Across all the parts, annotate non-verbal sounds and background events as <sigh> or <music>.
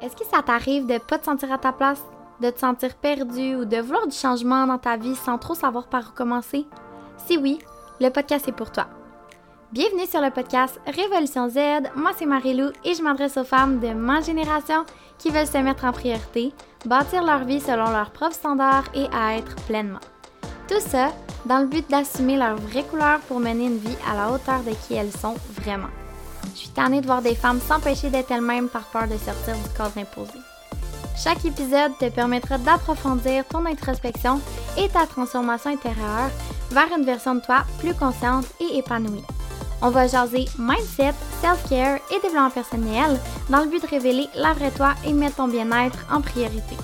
Est-ce que ça t'arrive de pas te sentir à ta place, de te sentir perdu ou de vouloir du changement dans ta vie sans trop savoir par où commencer? Si oui, le podcast est pour toi. Bienvenue sur le podcast Révolution Z. Moi, c'est Marie-Lou et je m'adresse aux femmes de ma génération qui veulent se mettre en priorité, bâtir leur vie selon leurs propres standards et à être pleinement. Tout ça dans le but d'assumer leur vraie couleur pour mener une vie à la hauteur de qui elles sont vraiment. Je suis tannée de voir des femmes s'empêcher d'être elles-mêmes par peur de sortir du cadre imposé. Chaque épisode te permettra d'approfondir ton introspection et ta transformation intérieure vers une version de toi plus consciente et épanouie. On va jaser mindset, self-care et développement personnel dans le but de révéler la vraie toi et mettre ton bien-être en priorité.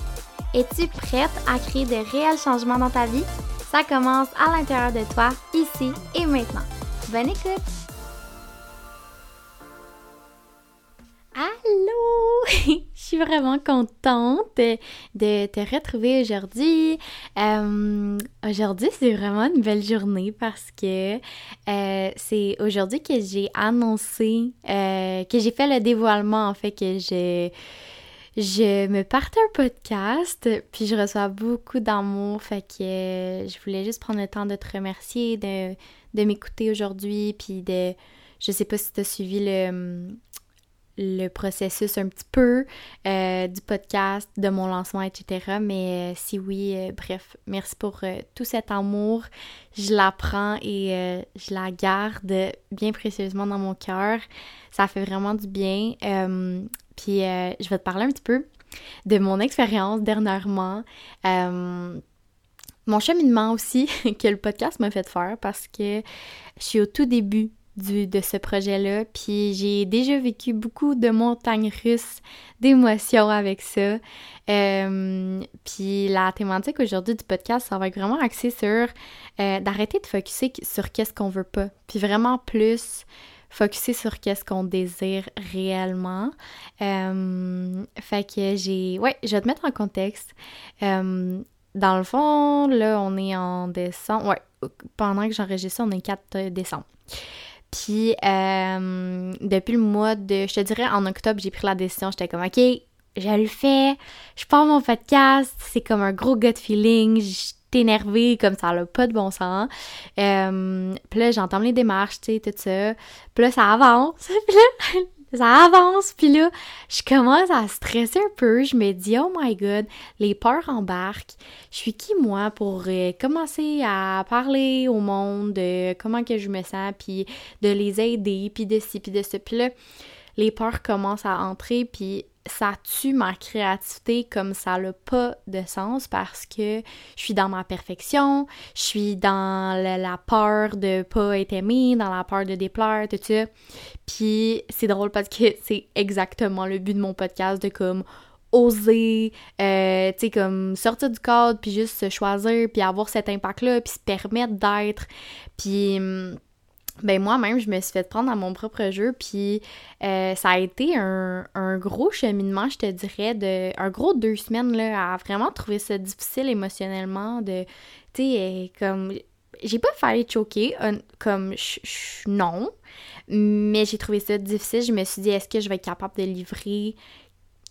Es-tu prête à créer de réels changements dans ta vie? Ça commence à l'intérieur de toi, ici et maintenant. Bonne écoute! Suis vraiment contente de te retrouver aujourd'hui. Euh, aujourd'hui, c'est vraiment une belle journée parce que euh, c'est aujourd'hui que j'ai annoncé, euh, que j'ai fait le dévoilement en fait que je je me partais un podcast, puis je reçois beaucoup d'amour, fait que je voulais juste prendre le temps de te remercier, de, de m'écouter aujourd'hui, puis de... Je sais pas si tu as suivi le, le processus un petit peu euh, du podcast, de mon lancement, etc. Mais euh, si oui, euh, bref, merci pour tout cet amour. Je la prends et je la garde bien précieusement dans mon cœur. Ça fait vraiment du bien. puis je vais te parler un petit peu de mon expérience dernièrement. mon cheminement aussi <laughs> que le podcast m'a fait faire parce que je suis au tout début de ce projet-là. Puis j'ai déjà vécu beaucoup de montagnes russes d'émotions avec ça. Euh, puis la thématique aujourd'hui du podcast, ça va être vraiment axé sur euh, d'arrêter de focuser sur qu'est-ce qu'on veut pas. Puis vraiment plus focuser sur qu'est-ce qu'on désire réellement. Euh, fait que j'ai... Ouais, je vais te mettre en contexte. dans le fond, là, on est en décembre. Ouais, pendant que j'enregistre on est 4 décembre. Puis euh, depuis le mois de, je te dirais en octobre, j'ai pris la décision, j'étais comme ok, je le fais, je pars mon podcast, c'est comme un gros gut feeling, j'étais énervée comme ça n'a pas de bon sens. Euh, puis là, j'entends les démarches, tu sais, tout ça. Puis là, ça avance. <laughs> Puis là, ça avance, puis là, je commence à stresser un peu, je me dis, oh my god, les peurs embarquent, je suis qui moi pour euh, commencer à parler au monde de comment que je me sens, puis de les aider, puis de ci, puis de ça, puis là, les peurs commencent à entrer, puis ça tue ma créativité comme ça n'a pas de sens parce que je suis dans ma perfection, je suis dans la, peur de pas être aimée, dans la peur de déplaire, tout ça. Puis c'est drôle parce que <laughs> c'est exactement le but de mon podcast de comme oser, euh, tu sais, comme sortir du cadre, puis juste se choisir, puis avoir cet impact-là, puis se permettre d'être, puis hum, ben moi-même, je me suis fait prendre à mon propre jeu, puis euh, ça a été un, gros cheminement, je te dirais, de un gros deux semaines, là, à vraiment trouver ça difficile émotionnellement, de, tu sais, euh, comme, j'ai pas failli choquer, comme, non, mais j'ai trouvé ça difficile, je me suis dit, est-ce que je vais être capable de livrer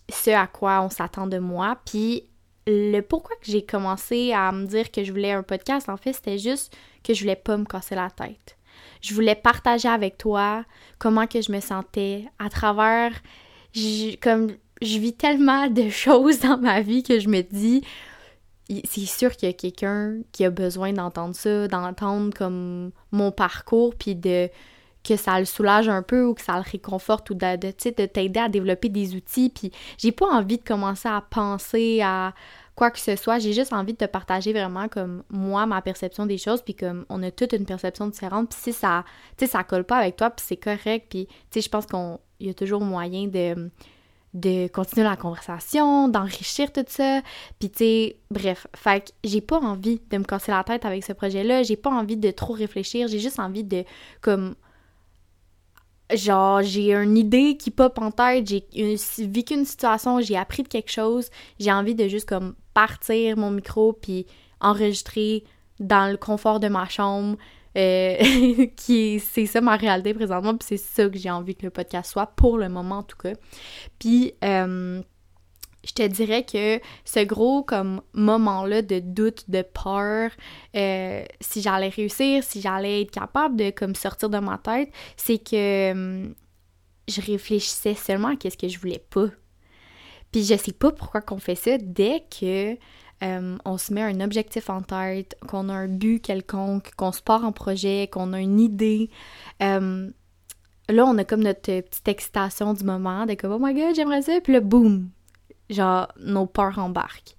ce à quoi on s'attend de moi, puis le pourquoi que j'ai commencé à me dire que je voulais un podcast, en fait, c'était juste que je voulais pas me casser la tête je voulais partager avec toi comment que je me sentais à travers comme je vis tellement de <laughs> choses dans ma vie que je me dis c'est sûr qu'il y a quelqu'un qui a besoin d'entendre ça, d'entendre comme mon parcours puis de que ça le soulage un peu ou que ça le réconforte ou de, de, de t'aider à développer des outils puis j'ai pas envie de commencer à penser à quoi que ce soit. J'ai juste envie de te partager vraiment comme moi, ma perception des choses, puis comme on a toute une perception différente, puis si ça, tu sais, ça colle pas avec toi, puis c'est correct, puis tu sais, je pense qu'il y a toujours moyen de de continuer la conversation, d'enrichir tout ça. Puis tu sais, bref, fait que j'ai pas envie de me casser la tête avec ce projet-là, j'ai pas envie de trop réfléchir, j'ai juste envie de comme genre j'ai une idée qui pop en tête, j'ai vécu une situation, j'ai appris de quelque chose, j'ai envie de juste comme partir mon micro puis enregistrer dans le confort de ma chambre. Euh, <laughs> qui c'est ça ma réalité présentement puis c'est ça que j'ai envie que le podcast soit pour le moment en tout cas puis euh, te dirais que ce gros comme moment-là de doute, de peur, euh, si j'allais réussir, si j'allais être capable de comme sortir de ma tête, c'est que hum, je réfléchissais seulement à ce que je voulais pas. Puis je sais pas pourquoi qu'on fait ça dès que hum, on se met un objectif en tête, qu'on a un but quelconque, qu'on se part en projet, qu'on a une idée. Hum, là, on a comme notre petite excitation du moment, de comme oh my god, j'aimerais ça, puis là, boum, genre, nos peurs embarquent.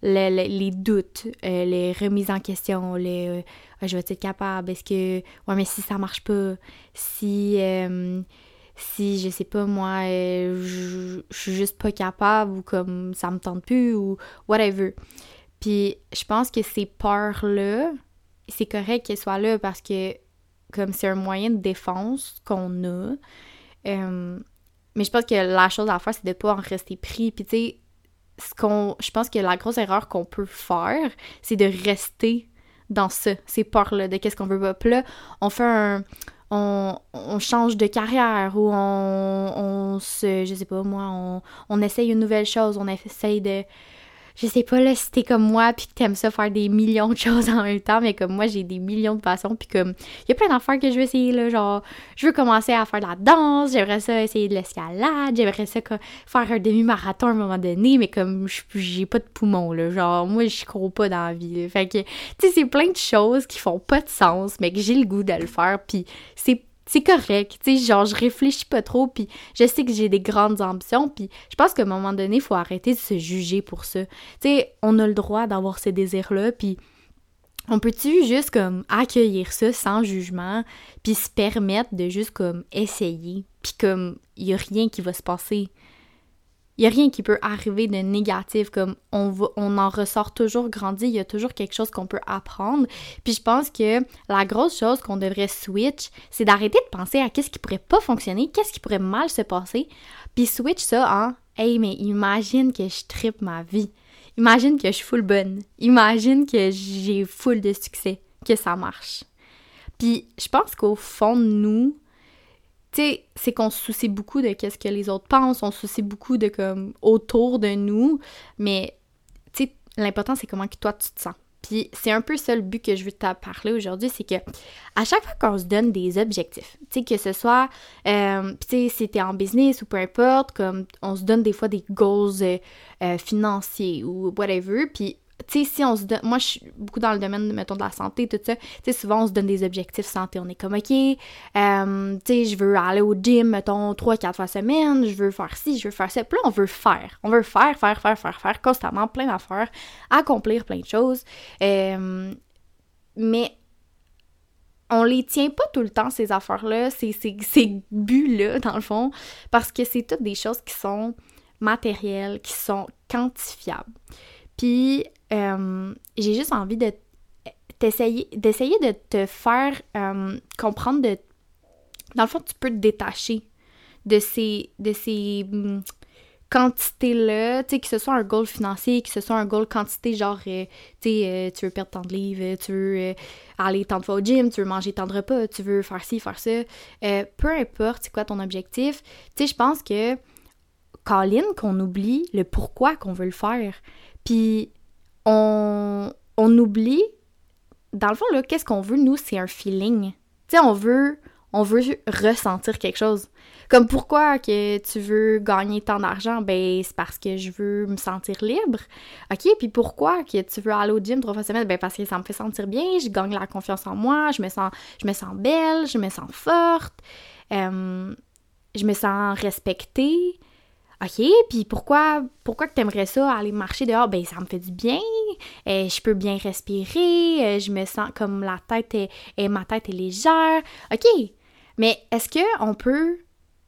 les doutes, euh, les remises en question, les euh, ah, je vais être capable, est-ce que ouais mais si ça marche pas, si euh, si je sais pas moi je, suis juste pas capable ou comme ça me tente plus ou whatever. Puis je pense que ces peurs là, c'est correct qu'elles soient là parce que comme c'est un moyen de défense qu'on a. Mais je pense que la chose à faire, c'est de pas en rester pris. Puis tu sais, ce qu'on, je pense que la grosse erreur qu'on peut faire, c'est de rester dans ça, ces peurs-là, de qu'est-ce qu'on veut pas. Puis là, on fait un... On, change de carrière ou on, on se, je sais pas moi, on, on essaye une nouvelle chose, on essaye de, je sais pas là si t'es comme moi puis que t'aimes ça faire des millions de choses en même temps mais comme moi j'ai des millions de passions puis comme il y a plein d'affaires que je veux essayer là genre je veux commencer à faire de la danse j'aimerais ça essayer de l'escalade j'aimerais ça faire un demi-marathon à un moment donné mais comme j'ai pas de poumons là genre moi je crois pas dans la vie fait que tu sais c'est plein de choses qui font pas de sens mais que j'ai le goût de le faire puis c'est c'est correct, tu sais, genre je réfléchis pas trop, puis je sais que j'ai des grandes ambitions, puis je pense qu'à un moment donné, il faut arrêter de se juger pour ça. Tu sais, on a le droit d'avoir ces désirs-là, puis on peut-tu juste comme accueillir ça sans jugement, puis se permettre de juste comme essayer, puis comme il y a rien qui va se passer? N'y a rien qui peut arriver de négatif, comme on, on en ressort toujours grandi, il y a toujours quelque chose qu'on peut apprendre. Puis je pense que la grosse chose qu'on devrait switch, c'est d'arrêter de penser à qu'est-ce qui pourrait pas fonctionner, qu'est-ce qui pourrait mal se passer, puis switch ça en Hey, mais imagine que je tripe ma vie. Imagine que je suis full bonne. Imagine que j'ai full de succès, que ça marche. Puis je pense qu'au fond de nous, tu sais, c'est qu'on se soucie beaucoup de qu'est-ce que les autres pensent, on se soucie beaucoup de comme autour de nous, mais tu sais, l'important c'est comment que toi tu te sens. Puis c'est un peu ça le but que je veux te parler aujourd'hui, c'est que à chaque fois qu'on se donne des objectifs, tu sais, que ce soit, euh, tu sais, si t'es en business ou peu importe, comme on se donne des fois des goals euh, euh, financiers ou whatever, puis tu sais, si on se donne. Moi, je suis beaucoup dans le domaine, mettons, de la santé, tout ça. Tu sais, souvent, on se donne des objectifs santé. On est comme, OK, euh, tu sais, je veux aller au gym, mettons, trois, quatre fois semaine. Je veux faire ci, je veux faire ça. Puis là, on veut faire. On veut faire, faire, faire, faire, faire, constamment, plein d'affaires, accomplir plein de choses. Euh, mais on les tient pas tout le temps, ces affaires-là, ces, ces, ces buts-là, dans le fond, parce que c'est toutes des choses qui sont matérielles, qui sont quantifiables. Puis, euh, j'ai juste envie de d'essayer de te faire euh, comprendre de dans le fond tu peux te détacher de ces de ces hum, quantités là tu sais que ce soit un goal financier que ce soit un goal quantité genre euh, tu sais tu veux perdre tant de livres tu veux aller tant de fois au gym tu veux manger tant de repas tu veux faire ci faire ça. Peu importe c'est quoi ton objectif. Tu sais je pense que Colin qu'on oublie le pourquoi qu'on veut le faire puis on, oublie, dans le fond, là, qu'est-ce qu'on veut, nous, c'est un feeling. Tu sais, on veut, on veut ressentir quelque chose. Comme pourquoi que tu veux gagner tant d'argent? Ben, c'est parce que je veux me sentir libre. OK, puis pourquoi que tu veux aller au gym trois fois semaine? Ben, parce que ça me fait sentir bien, je gagne la confiance en moi, je me sens, je me sens belle, je me sens forte, euh, je me sens respectée. OK, puis pourquoi pourquoi que t'aimerais ça aller marcher dehors? Ben ça me fait du bien, euh, je peux bien respirer, euh, je me sens comme la tête est, ma tête est légère. OK. Mais est-ce que on peut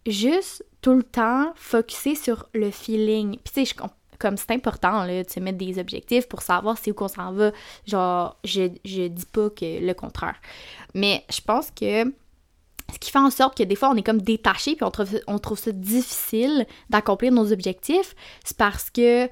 juste tout le temps focuser sur le feeling? Puis tu sais comme c'est important là, de se mettre des objectifs pour savoir c'est où qu'on s'en va. Genre, je, je dis pas que le contraire. Mais je pense que ce qui fait en sorte que des fois, on est comme détaché, puis on trouve, on trouve ça difficile d'accomplir nos objectifs, c'est parce que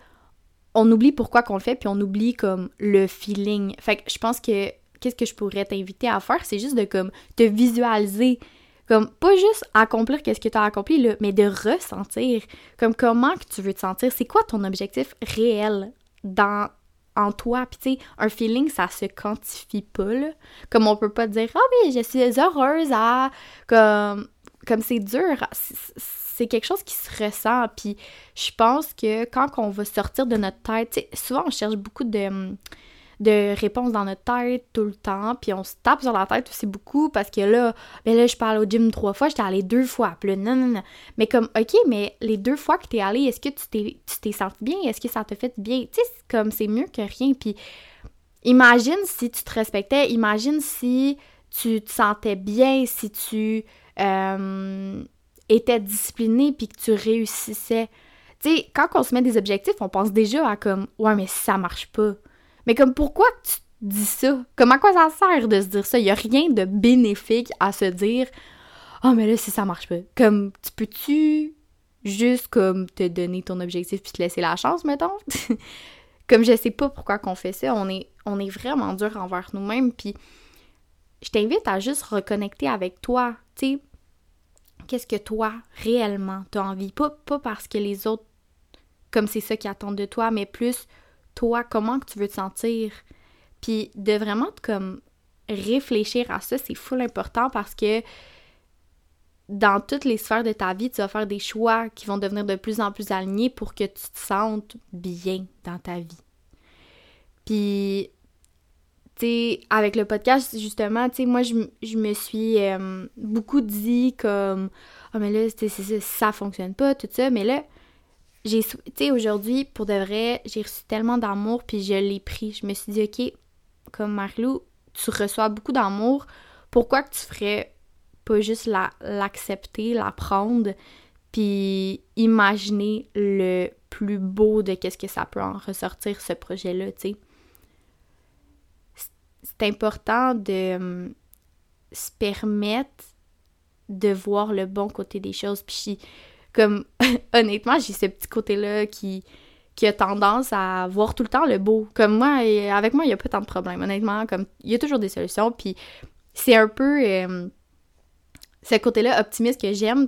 on oublie pourquoi qu'on le fait, puis on oublie comme le feeling. Fait que je pense que qu'est-ce que je pourrais t'inviter à faire, c'est juste de comme te visualiser Comme, pas juste accomplir qu'est-ce que tu as accompli, là, mais de ressentir. Comme, comment que tu veux te sentir? C'est quoi ton objectif réel dans en toi. Puis tu sais, un feeling, ça se quantifie pas, là. Comme on peut pas dire « Ah oui, je suis heureuse à... » Comme c'est dur, c'est quelque chose qui se ressent. Puis je pense que quand on va sortir de notre tête, souvent on cherche beaucoup de de réponses dans notre tête tout le temps, puis on se tape sur la tête aussi beaucoup parce que là, ben là, je parle au gym trois fois, j'étais allée deux fois, puis là, non, non. Mais comme, ok, mais les deux fois que t'es allée, est-ce que tu t'es, tu t'es senti bien? Est-ce que ça te fait bien? Tu sais, comme, c'est mieux que rien, puis imagine si tu te respectais, imagine si tu te sentais bien, si tu euh, étais discipliné, puis que tu réussissais. Tu sais, quand on se met des objectifs, on pense déjà à comme, ouais, mais ça marche pas. Mais comme pourquoi tu dis ça? Comme à quoi ça sert de se dire ça? Il y a rien de bénéfique à se dire Oh mais là si ça marche pas. Comme tu peux-tu juste comme te donner ton objectif puis te laisser la chance, mettons? <laughs> comme je sais pas pourquoi qu'on fait ça, on est, on est vraiment dur envers nous-mêmes, puis je t'invite à juste reconnecter avec toi, tu qu'est-ce que toi, réellement, t'as envie, pas, pas parce que les autres, comme c'est ça qui attendent de toi, mais plus toi, comment que tu veux te sentir. Puis de vraiment comme réfléchir à ça, c'est full important parce que dans toutes les sphères de ta vie, tu vas faire des choix qui vont devenir de plus en plus alignés pour que tu te sentes bien dans ta vie. Puis, tu sais, avec le podcast, justement, tu sais, moi, je, me suis euh, beaucoup dit comme, ah, oh, mais là, ça fonctionne pas, tout ça, mais là, j'ai, tu sais, aujourd'hui, pour de vrai, j'ai reçu tellement d'amour, puis je l'ai pris. Je me suis dit, OK, comme Marilou, tu reçois beaucoup d'amour, pourquoi que tu ferais pas juste la, l'accepter, la prendre, puis imaginer le plus beau de qu'est-ce que ça peut en ressortir, ce projet-là, tu sais? C'est important de hum, se permettre de voir le bon côté des choses. Puis comme, <laughs> honnêtement, j'ai ce petit côté-là qui, qui a tendance à voir tout le temps le beau. Comme moi, avec moi, il n'y a pas tant de problèmes, honnêtement. Comme, il y a toujours des solutions, puis c'est un peu euh, ce côté-là optimiste que j'aime.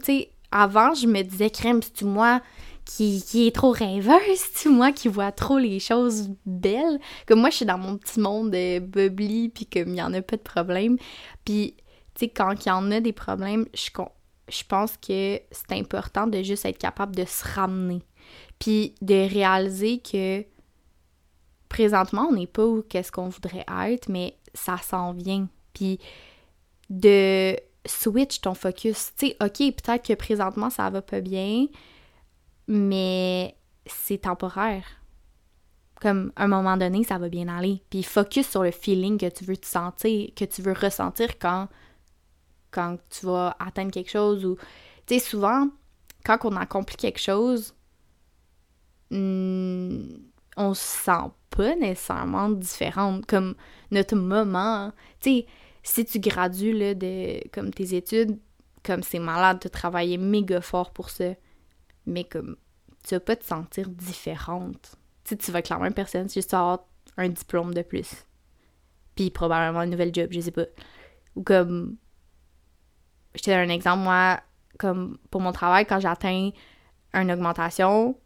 Avant, je me disais, crème, c'est moi qui, qui est trop rêveuse, c'est moi qui vois trop les choses belles? Comme moi, je suis dans mon petit monde euh, bubbly, puis comme il n'y en a pas de problème. Puis, tu quand il y en a des problèmes, je, je pense que c'est important de juste être capable de se ramener. Puis de réaliser que présentement, on n'est pas où qu'est-ce qu'on voudrait être, mais ça s'en vient. Puis de switch ton focus. Tu sais, OK, peut-être que présentement, ça va pas bien, mais c'est temporaire. Comme à un moment donné, ça va bien aller. Puis focus sur le feeling que tu veux te sentir, que tu veux ressentir quand quand tu vas atteindre quelque chose ou tu sais souvent quand on accomplit quelque chose hmm, on se sent pas nécessairement différente comme notre moment tu sais si tu gradues là, de comme tes études comme c'est malade de travailler méga fort pour ça mais comme tu vas pas te sentir différente. Tu tu vas être la même personne juste avoir un diplôme de plus puis probablement un nouvel job je sais pas. Ou comme je te donne un exemple, moi, comme pour mon travail, quand j'atteins une augmentation,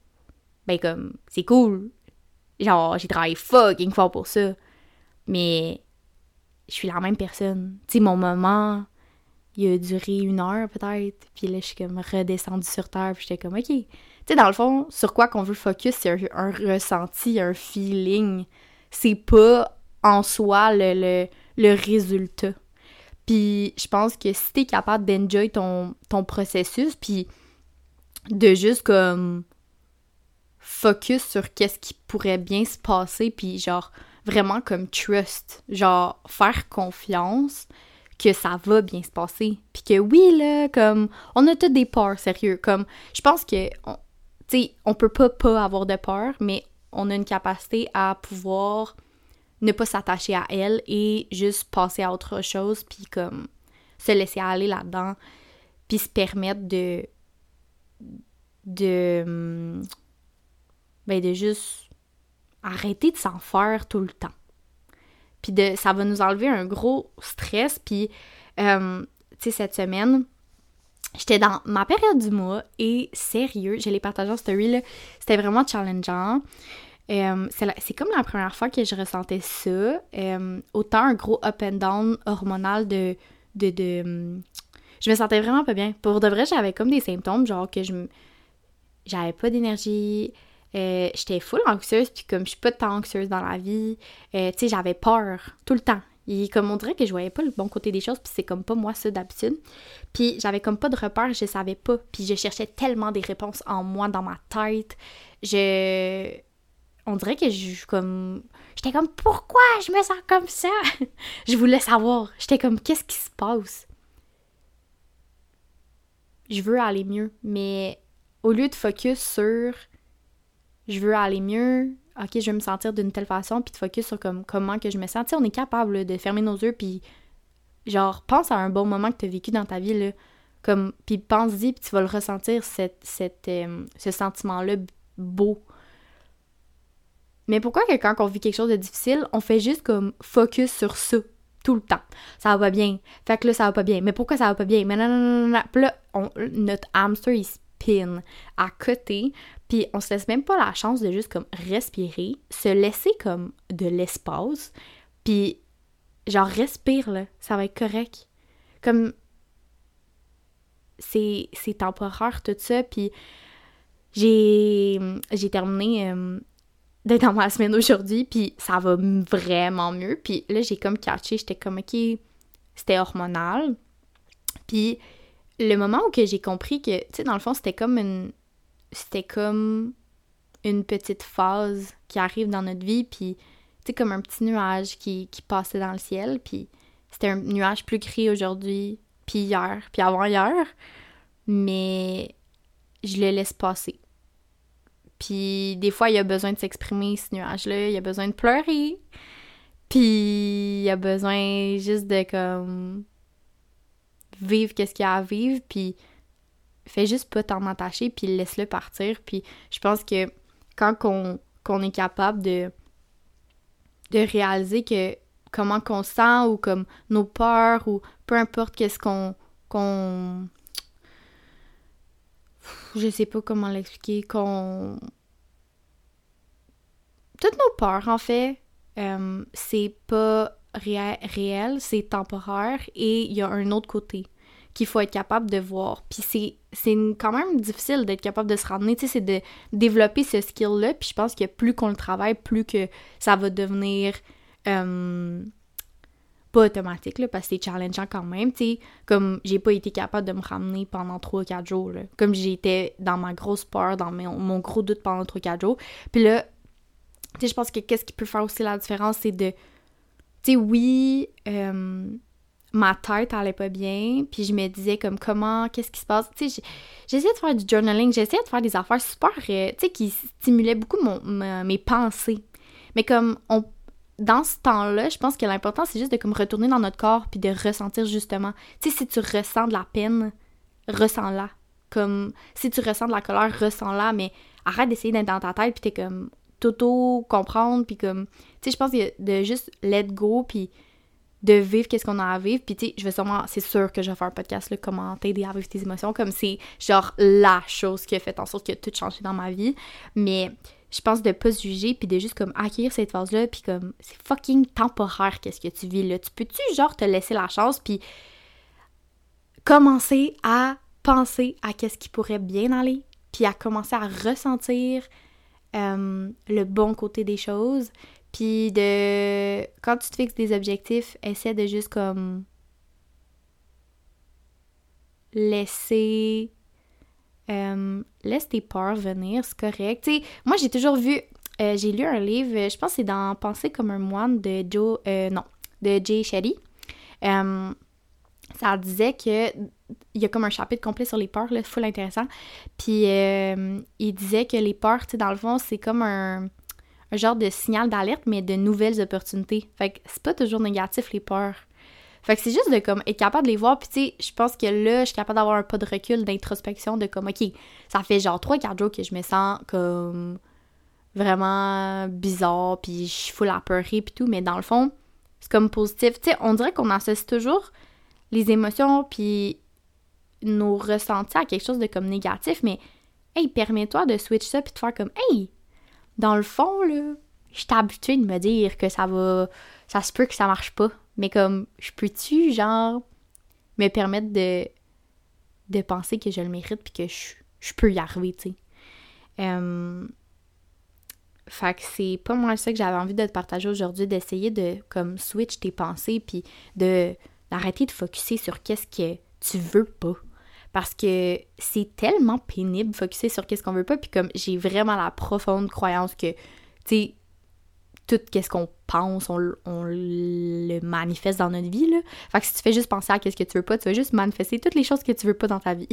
ben comme, c'est cool. Genre, j'ai travaillé fucking fort pour ça. Mais je suis la même personne. Tu sais, mon moment, il a duré une heure peut-être. Puis là, je suis comme redescendue sur terre. Puis j'étais comme, OK. Tu sais, dans le fond, sur quoi qu'on veut focus, c'est un, ressenti, un feeling. C'est pas en soi le, le résultat. Puis je pense que si t'es capable d'enjoy ton, ton processus, puis de juste comme focus sur qu'est-ce qui pourrait bien se passer, puis genre vraiment comme trust, genre faire confiance que ça va bien se passer. Puis que oui, là, comme, on a tous des peurs, sérieux. Comme, je pense que, tu sais, on peut pas pas avoir de peur, mais on a une capacité à pouvoir ne pas s'attacher à elle et juste passer à autre chose, puis comme se laisser aller là-dedans, puis se permettre de. de. ben de juste arrêter de s'en faire tout le temps. Puis de, ça va nous enlever un gros stress, puis, euh, tu sais, cette semaine, J'étais dans ma période du mois et sérieux, je l'ai partagé en story, là, c'était vraiment challengeant. Euh, c'est comme la première fois que je ressentais ça. Euh, autant un gros up and down hormonal de, de, hum, Je me sentais vraiment pas bien. Pour de vrai, j'avais comme des symptômes, genre que je J'avais pas d'énergie. Euh, j'étais full anxieuse, puis comme je suis pas tant anxieuse dans la vie, tu sais, j'avais peur tout le temps. Et comme on dirait que je voyais pas le bon côté des choses, puis c'est comme pas moi ça d'habitude. Puis j'avais comme pas de repères, je savais pas. Puis je cherchais tellement des réponses en moi, dans ma tête. Je... On dirait que je comme... J'étais comme, pourquoi je me sens comme ça? <laughs> je voulais savoir. J'étais comme, qu'est-ce qui se passe? Je veux aller mieux, mais au lieu de focus sur je veux aller mieux, OK, je vais me sentir d'une telle façon, puis de focus sur comme, comment que je me sens. Tu on est capable de fermer nos yeux, puis genre, pense à un bon moment que tu as vécu dans ta vie, là, comme, puis pense-y, puis tu vas le ressentir, cette, cette, euh, ce sentiment-là beau. Mais pourquoi que quand on vit quelque chose de difficile, on fait juste comme focus sur ça tout le temps? Ça va pas bien. Fait que là, ça va pas bien. Mais pourquoi ça va pas bien? Mais non, non, non, non. Puis là, notre hamster, il spin à côté puis on se laisse même pas la chance de juste comme respirer, se laisser comme de l'espace, puis genre respire là, ça va être correct. Comme c'est temporaire tout ça, puis j'ai j'ai terminé euh, d'être dans ma semaine aujourd'hui, puis ça va vraiment mieux. Puis là j'ai comme catché, j'étais comme ok, c'était hormonal. Puis le moment où que j'ai compris que, tu sais, dans le fond, c'était comme une, c'était comme une petite phase qui arrive dans notre vie, puis c'est comme un petit nuage qui, qui passait dans le ciel, puis c'était un nuage plus gris aujourd'hui, puis hier, puis avant-hier, mais je le laisse passer. Puis des fois, il a besoin de s'exprimer, ce nuage-là, il a besoin de pleurer, puis il a besoin juste de comme vivre qu'est-ce qu'il y a à vivre, puis fais juste pas t'en attacher, puis laisse-le partir. Puis je pense que quand qu'on est capable de, réaliser que comment qu'on sent ou comme nos peurs ou peu importe qu'est-ce qu'on je sais pas comment l'expliquer qu'on toutes nos peurs en fait euh, c'est pas réel c'est temporaire et il y a un autre côté qu'il faut être capable de voir. Puis c'est quand même difficile d'être capable de se ramener, tu sais, c'est de développer ce skill-là. Puis je pense que plus qu'on le travaille, plus que ça va devenir euh, pas automatique, là, parce que c'est challengeant quand même, tu. Comme j'ai pas été capable de me ramener pendant 3-4 jours, là. Comme j'étais dans ma grosse peur, dans mon, gros doute pendant 3-4 jours. Puis là, je pense que qu'est-ce qui peut faire aussi la différence, c'est de... Oui... Euh, ma tête allait pas bien, puis je me disais comme comment, qu'est-ce qui se passe? J'essayais de faire du journaling, j'essayais de faire des affaires super, euh, qui stimulaient beaucoup mon, mes pensées. Mais comme on, dans ce temps-là, je pense que l'important c'est juste de comme retourner dans notre corps puis de ressentir justement. Tu sais, si tu ressens de la peine, ressens-la. Comme si tu ressens de la colère, ressens-la, mais arrête d'essayer d'être dans ta tête puis t'es comme toto comprendre puis comme tu sais je pense que de juste let go puis de vivre qu'est-ce qu'on a à vivre. Puis tu sais, je vais sûrement, c'est sûr que je vais faire un podcast, là, comment t'aider à vivre tes émotions, comme c'est genre la chose qui a fait en sorte que tout changé dans ma vie. Mais je pense de pas se juger, puis de juste comme accueillir cette phase-là, puis comme c'est fucking temporaire qu'est-ce que tu vis là. Tu peux-tu genre te laisser la chance, puis commencer à penser à qu'est-ce qui pourrait bien aller, puis à commencer à ressentir le bon côté des choses, puis de. Quand tu te fixes des objectifs, essaie de juste comme. Laisser. Euh, laisse tes peurs venir, c'est correct. Moi j'ai toujours vu. Euh, j'ai lu un livre, je pense que c'est dans Penser comme un moine de Joe. Euh, non, de Jay Shetty. ça disait que il y a comme un chapitre complet sur les peurs, là, full intéressant. Puis il disait que les peurs, tu dans le fond, c'est comme un un genre de signal d'alerte, mais de nouvelles opportunités. Fait que c'est pas toujours négatif, les peurs. Fait que c'est juste de comme être capable de les voir. Puis tu sais, je pense que là, je suis capable d'avoir un pas de recul, d'introspection, de comme, OK, ça fait genre 3-4 jours que je me sens comme vraiment bizarre, puis je suis full à pleurer, puis tout. Mais dans le fond, c'est comme positif. Tu sais, on dirait qu'on associe toujours les émotions, puis nos ressentis à quelque chose de comme négatif, mais hey, permets-toi de switch ça puis de faire comme hey, dans le fond, là, je suis habituée de me dire que ça va. Ça se peut que ça marche pas. Mais comme, je peux-tu, genre, me permettre de, de penser que je le mérite puis que je, je peux y arriver, tu sais? Fait que c'est pas moi ça que j'avais envie de te partager aujourd'hui, d'essayer de comme switch tes pensées puis de d'arrêter de focuser sur qu'est-ce que tu veux pas. Parce que c'est tellement pénible focuser sur qu'est-ce qu'on veut pas puis comme j'ai vraiment la profonde croyance que tu sais tout qu'est-ce qu'on pense, on, le manifeste dans notre vie là. Fait que si tu fais juste penser à qu'est-ce que tu veux pas, tu vas juste manifester toutes les choses que tu veux pas dans ta vie.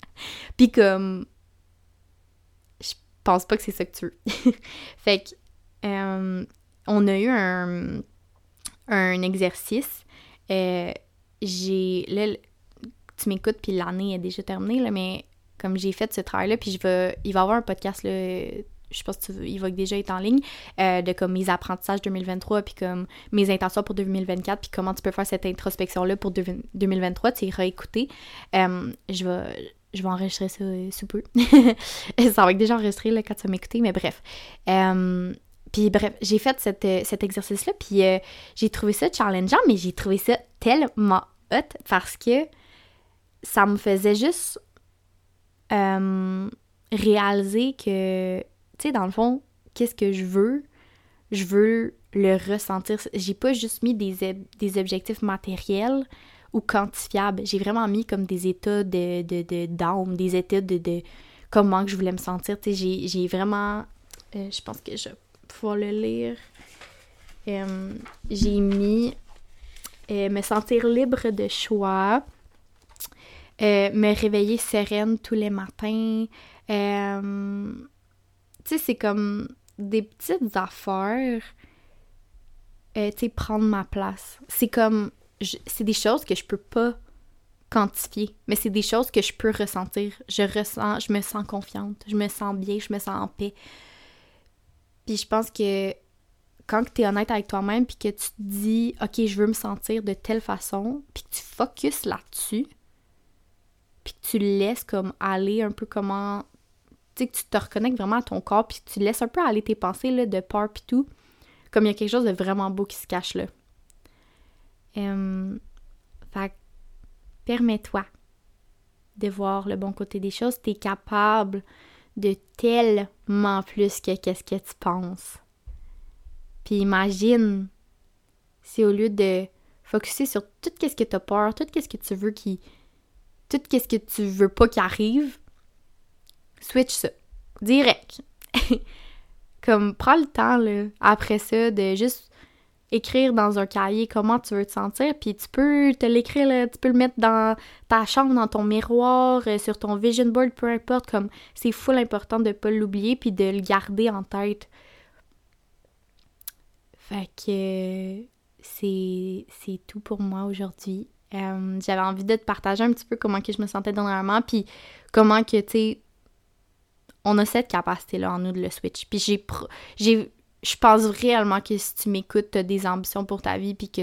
<laughs> puis comme pense pas que c'est ça que tu veux. <laughs> fait que, euh, on a eu un, un exercice. Euh, j'ai. Là, tu m'écoutes, puis l'année est déjà terminée, là, mais comme j'ai fait ce travail-là, puis je il va y avoir un podcast, là, je pense qu'il va déjà être en ligne, euh, de comme mes apprentissages 2023, puis comme mes intentions pour 2024, puis comment tu peux faire cette introspection-là pour 2023, tu iras écouter. je vais je vais enregistrer ça euh, sous peu. <laughs> ça va être déjà enregistré là, quand tu vas m'écouter, mais bref. Euh, puis bref, j'ai fait euh, cet exercice-là, puis j'ai trouvé ça challengeant, mais j'ai trouvé ça tellement hot parce que ça me faisait juste réaliser que, tu sais, dans le fond, qu'est-ce que je veux? Je veux le ressentir. J'ai pas juste mis des, des objectifs matériels, ou quantifiable. J'ai vraiment mis comme des états de, de, d'âme, des états de, comment que je voulais me sentir. J'ai vraiment... Euh, je pense que je vais pouvoir le lire. Euh, j'ai mis euh, me sentir libre de choix, me réveiller sereine tous les matins. C'est comme des petites affaires. tu sais, prendre ma place. C'est comme c'est des choses que je peux pas quantifier, mais c'est des choses que je peux ressentir. Je ressens, je me sens confiante, je me sens bien, je me sens en paix. Puis je pense que quand tu es honnête avec toi-même, puis que tu te dis, OK, je veux me sentir de telle façon, puis que tu focuses là-dessus, puis que tu laisses comme aller un peu comment. Sais, que tu te reconnectes vraiment à ton corps, puis tu laisses un peu aller tes pensées là, de peur, puis tout. Comme il y a quelque chose de vraiment beau qui se cache là. Fait permets-toi de voir le bon côté des choses. Tu es capable de tellement plus que qu'est-ce que tu penses. Puis imagine si au lieu de focuser sur tout ce que tu as peur, tout ce que tu veux qui tout ce que tu veux pas qui arrive, switch ça direct. <laughs> Comme prends le temps là, après ça de juste écrire dans un cahier comment tu veux te sentir, puis tu peux te l'écrire, tu peux le mettre dans ta chambre, dans ton miroir, euh, sur ton vision board, peu importe, comme c'est full important de pas l'oublier, puis de le garder en tête. Fait que c'est, tout pour moi aujourd'hui. Euh, j'avais envie de te partager un petit peu comment que je me sentais dernièrement, puis comment que, tu sais, on a cette capacité-là en nous de le switch. Puis j'ai, j'ai je pense réellement que si tu m'écoutes, tu as des ambitions pour ta vie, puis que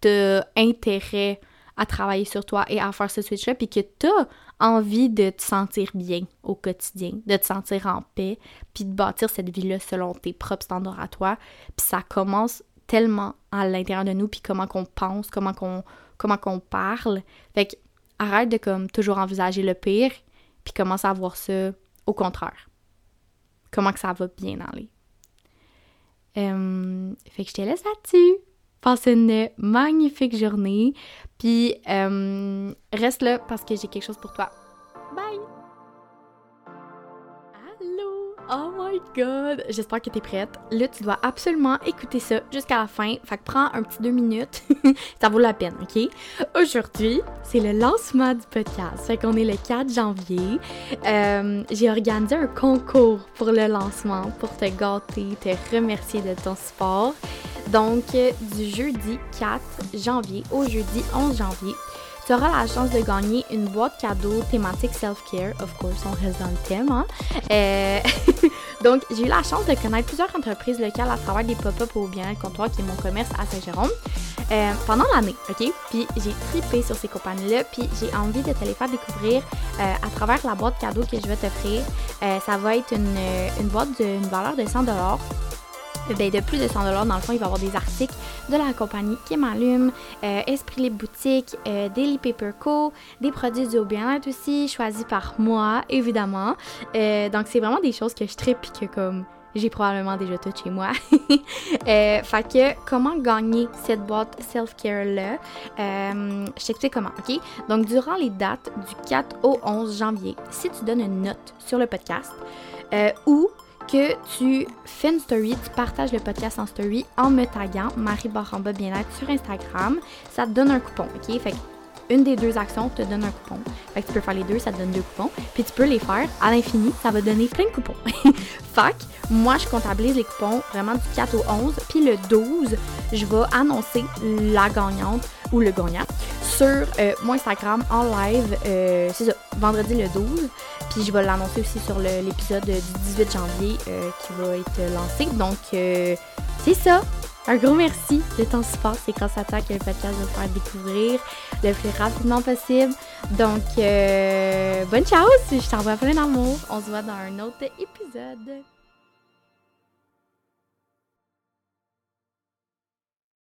tu as intérêt à travailler sur toi et à faire ce switch-là, puis que tu as envie de te sentir bien au quotidien, de te sentir en paix, puis de bâtir cette vie-là selon tes propres standards à toi. Puis ça commence tellement à l'intérieur de nous, puis comment qu'on pense, comment qu'on comment qu'on parle. Fait que arrête de comme toujours envisager le pire, puis commence à voir ça au contraire. Comment que ça va bien aller. Euh, fait que je te laisse là-dessus. Passe une magnifique journée. Puis euh, reste là parce que j'ai quelque chose pour toi. My god! J'espère que t'es prête. Là, tu dois absolument écouter ça jusqu'à la fin. Fait que prends un petit deux minutes. <laughs> ça vaut la peine, ok? Aujourd'hui, c'est le lancement du podcast. Fait qu'on est le 4 janvier. Euh, j'ai organisé un concours pour le lancement pour te gâter, te remercier de ton support. Donc, du jeudi 4 janvier au jeudi 11 janvier, tu auras la chance de gagner une boîte cadeau thématique self-care. Of course, on reste dans le thème. Hein? Euh, <laughs> donc, j'ai eu la chance de connaître plusieurs entreprises locales à travers des pop-up au bien comptoir qui est mon commerce à Saint-Jérôme. euh, pendant l'année, OK? Puis j'ai trippé sur ces compagnies-là, puis j'ai envie de te les faire découvrir euh, à travers la boîte cadeau que je vais t'offrir. Euh, ça va être une, une boîte d'une valeur de 100 ben, de plus de 100 Dans le fond, il va y avoir des articles de la compagnie qui m'allume, euh, Esprit Libre Boutique, euh, Daily Paper Co., des produits du bien-être aussi, choisis par moi, évidemment. Euh, donc, c'est vraiment des choses que je tripe que comme j'ai probablement déjà tout chez moi. <laughs> euh, fait que comment gagner cette boîte self-care-là? Je t'explique comment, OK? Donc, durant les dates du 4 au 11 janvier, si tu donnes une note sur le podcast ou que tu fais une story, tu partages le podcast en story en me taguant Marie Baramba Bien-être sur Instagram, ça te donne un coupon, OK? Fait que une des deux actions te donne un coupon. Fait que tu peux faire les deux, ça te donne deux coupons. Puis tu peux les faire à l'infini, ça va donner plein de coupons. <laughs> fait moi, je comptabilise les coupons vraiment du 4 au 11. Puis le 12, je vais annoncer la gagnante ou le gagnant sur euh, mon Instagram en live. Euh, c'est ça, vendredi le 12. Puis je vais l'annoncer aussi sur l'épisode du 18 janvier euh, qui va être lancé. Donc, c'est ça. Un gros merci de ton support. C'est grâce à toi que le podcast va faire découvrir le plus rapidement possible. Donc, bonne chance. Je t'envoie plein d'amour. On se voit dans un autre épisode.